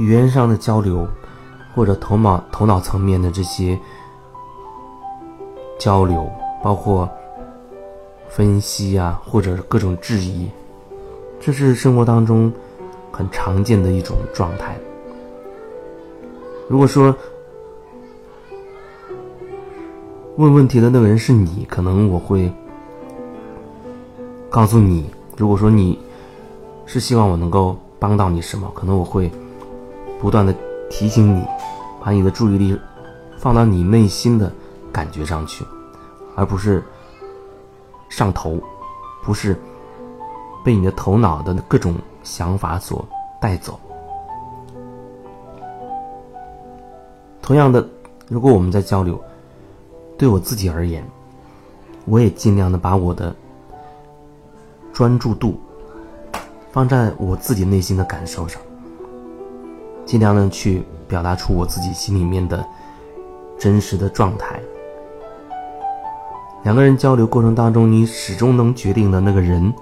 语言上的交流，或者头脑头脑层面的这些交流，包括分析啊，或者各种质疑，这是生活当中很常见的一种状态。如果说问问题的那个人是你，可能我会告诉你，如果说你是希望我能够帮到你什么，可能我会不断的提醒你，把你的注意力放到你内心的感觉上去，而不是上头，不是被你的头脑的各种想法所带走。同样的，如果我们在交流，对我自己而言，我也尽量的把我的专注度放在我自己内心的感受上，尽量的去表达出我自己心里面的真实的状态。两个人交流过程当中，你始终能决定的那个人，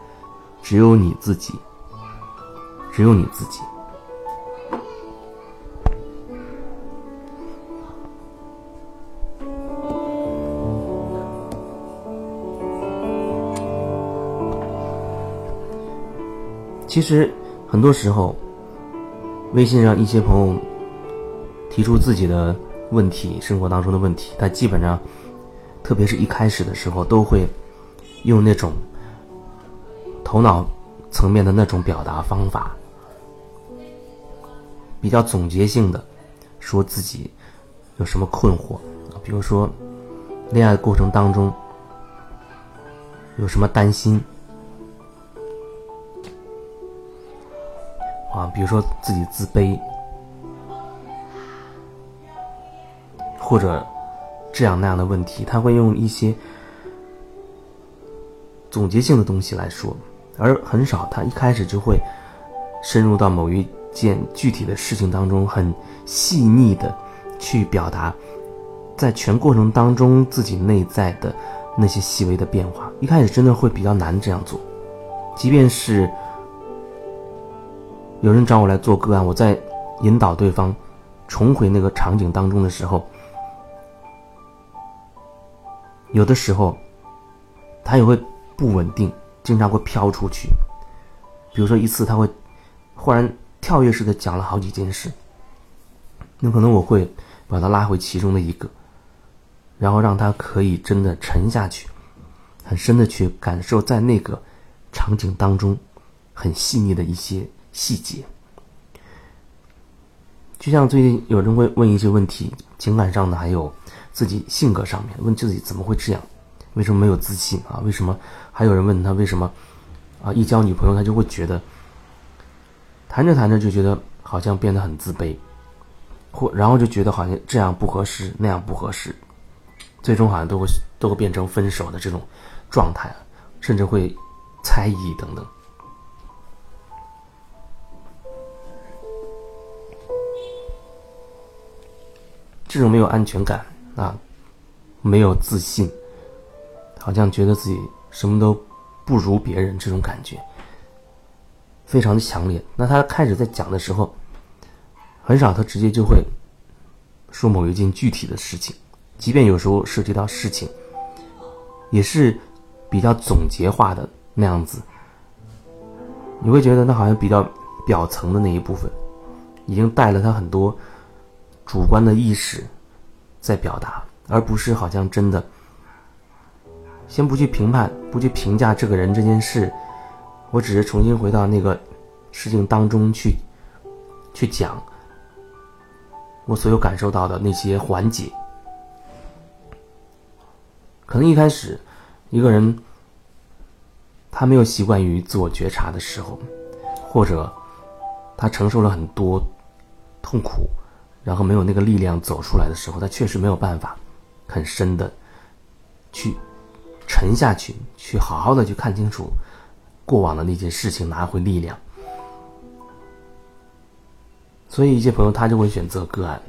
只有你自己，只有你自己。其实很多时候，微信上一些朋友提出自己的问题，生活当中的问题，他基本上，特别是一开始的时候，都会用那种头脑层面的那种表达方法，比较总结性的说自己有什么困惑，比如说恋爱过程当中有什么担心。比如说自己自卑，或者这样那样的问题，他会用一些总结性的东西来说，而很少他一开始就会深入到某一件具体的事情当中，很细腻的去表达，在全过程当中自己内在的那些细微的变化。一开始真的会比较难这样做，即便是。有人找我来做个案，我在引导对方重回那个场景当中的时候，有的时候他也会不稳定，经常会飘出去。比如说一次，他会忽然跳跃式的讲了好几件事，那可能我会把他拉回其中的一个，然后让他可以真的沉下去，很深的去感受在那个场景当中很细腻的一些。细节，就像最近有人会问一些问题，情感上的，还有自己性格上面，问自己怎么会这样，为什么没有自信啊？为什么还有人问他为什么啊？一交女朋友他就会觉得，谈着谈着就觉得好像变得很自卑，或然后就觉得好像这样不合适，那样不合适，最终好像都会都会变成分手的这种状态，甚至会猜疑等等。这种没有安全感啊，没有自信，好像觉得自己什么都不如别人，这种感觉非常的强烈。那他开始在讲的时候，很少他直接就会说某一件具体的事情，即便有时候涉及到事情，也是比较总结化的那样子。你会觉得那好像比较表层的那一部分，已经带了他很多。主观的意识在表达，而不是好像真的。先不去评判，不去评价这个人这件事，我只是重新回到那个事情当中去，去讲我所有感受到的那些环节。可能一开始一个人他没有习惯于自我觉察的时候，或者他承受了很多痛苦。然后没有那个力量走出来的时候，他确实没有办法很深的去沉下去，去好好的去看清楚过往的那件事情，拿回力量。所以一些朋友他就会选择个案，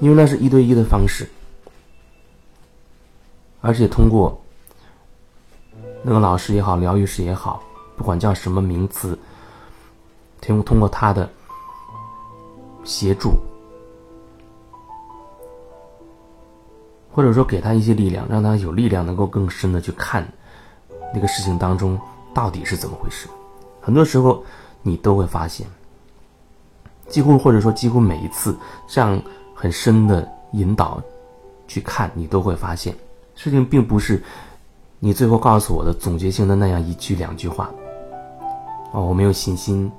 因为那是一对一的方式，而且通过那个老师也好，疗愈师也好，不管叫什么名词，通通过他的协助，或者说给他一些力量，让他有力量能够更深的去看那个事情当中到底是怎么回事。很多时候你都会发现，几乎或者说几乎每一次这样很深的引导去看，你都会发现事情并不是你最后告诉我的总结性的那样一句两句话。哦，我没有信心。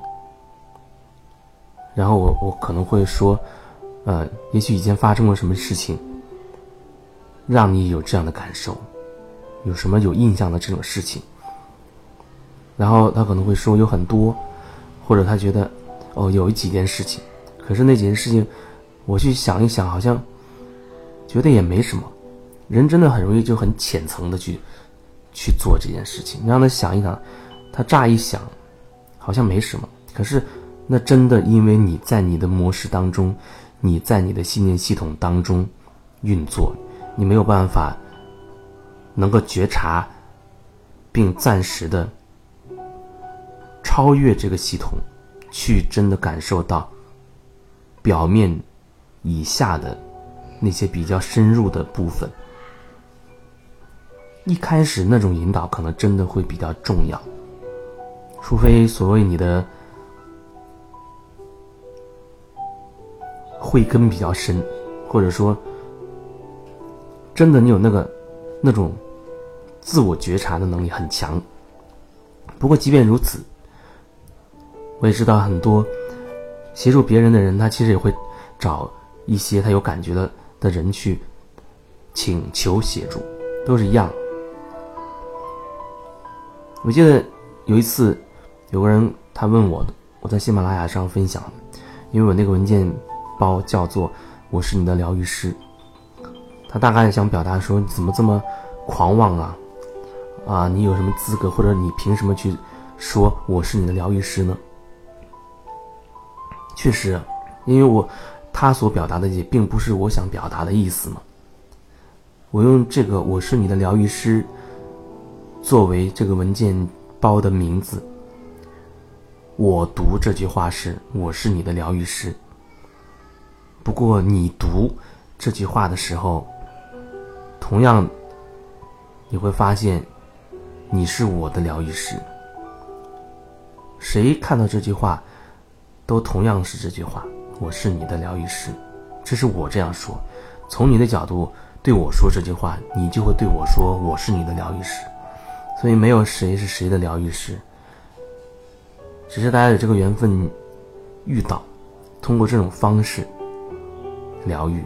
然后我我可能会说，呃，也许以前发生过什么事情，让你有这样的感受，有什么有印象的这种事情。然后他可能会说有很多，或者他觉得，哦，有几件事情，可是那几件事情，我去想一想，好像觉得也没什么。人真的很容易就很浅层的去去做这件事情，你让他想一想，他乍一想，好像没什么，可是。那真的，因为你在你的模式当中，你在你的信念系统当中运作，你没有办法能够觉察，并暂时的超越这个系统，去真的感受到表面以下的那些比较深入的部分。一开始那种引导可能真的会比较重要，除非所谓你的。慧根比较深，或者说，真的你有那个那种自我觉察的能力很强。不过，即便如此，我也知道很多协助别人的人，他其实也会找一些他有感觉的的人去请求协助，都是一样。我记得有一次，有个人他问我，我在喜马拉雅上分享，因为我那个文件。包叫做“我是你的疗愈师”，他大概想表达说：“你怎么这么狂妄啊？啊，你有什么资格，或者你凭什么去说我是你的疗愈师呢？”确实，因为我他所表达的也并不是我想表达的意思嘛。我用这个“我是你的疗愈师”作为这个文件包的名字，我读这句话是“我是你的疗愈师”。不过，你读这句话的时候，同样你会发现，你是我的疗愈师。谁看到这句话，都同样是这句话：“我是你的疗愈师。”这是我这样说。从你的角度对我说这句话，你就会对我说：“我是你的疗愈师。”所以，没有谁是谁的疗愈师，只是大家有这个缘分遇到，通过这种方式。疗愈，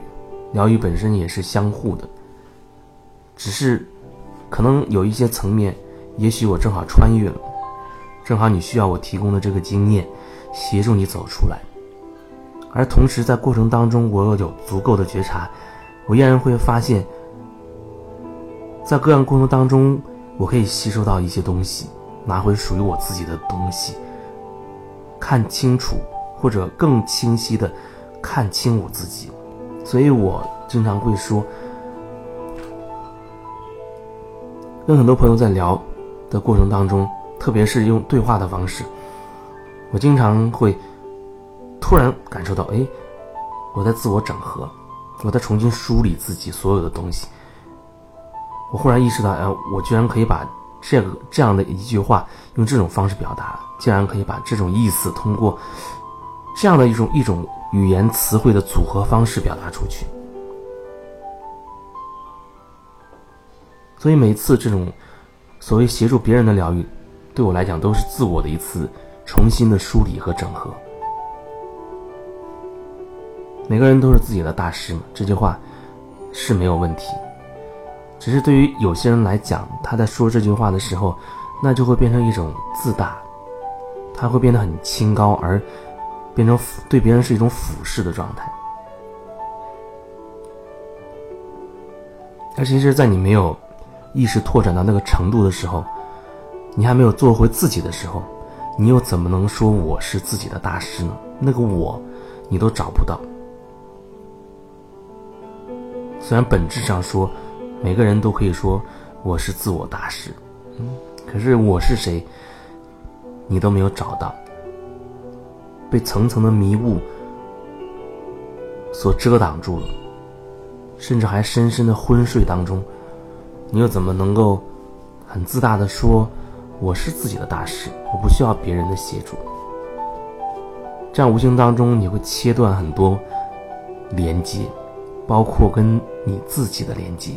疗愈本身也是相互的，只是可能有一些层面，也许我正好穿越了，正好你需要我提供的这个经验，协助你走出来。而同时在过程当中，我有足够的觉察，我依然会发现，在个案过程当中，我可以吸收到一些东西，拿回属于我自己的东西，看清楚或者更清晰的看清我自己。所以我经常会说，跟很多朋友在聊的过程当中，特别是用对话的方式，我经常会突然感受到，哎，我在自我整合，我在重新梳理自己所有的东西。我忽然意识到，哎，我居然可以把这个这样的一句话用这种方式表达，竟然可以把这种意思通过这样的一种一种。语言词汇的组合方式表达出去，所以每次这种所谓协助别人的疗愈，对我来讲都是自我的一次重新的梳理和整合。每个人都是自己的大师嘛，这句话是没有问题。只是对于有些人来讲，他在说这句话的时候，那就会变成一种自大，他会变得很清高而。变成对别人是一种俯视的状态，而其实，在你没有意识拓展到那个程度的时候，你还没有做回自己的时候，你又怎么能说我是自己的大师呢？那个我，你都找不到。虽然本质上说，每个人都可以说我是自我大师，嗯，可是我是谁，你都没有找到。被层层的迷雾所遮挡住了，甚至还深深的昏睡当中，你又怎么能够很自大的说我是自己的大师，我不需要别人的协助？这样无形当中你会切断很多连接，包括跟你自己的连接。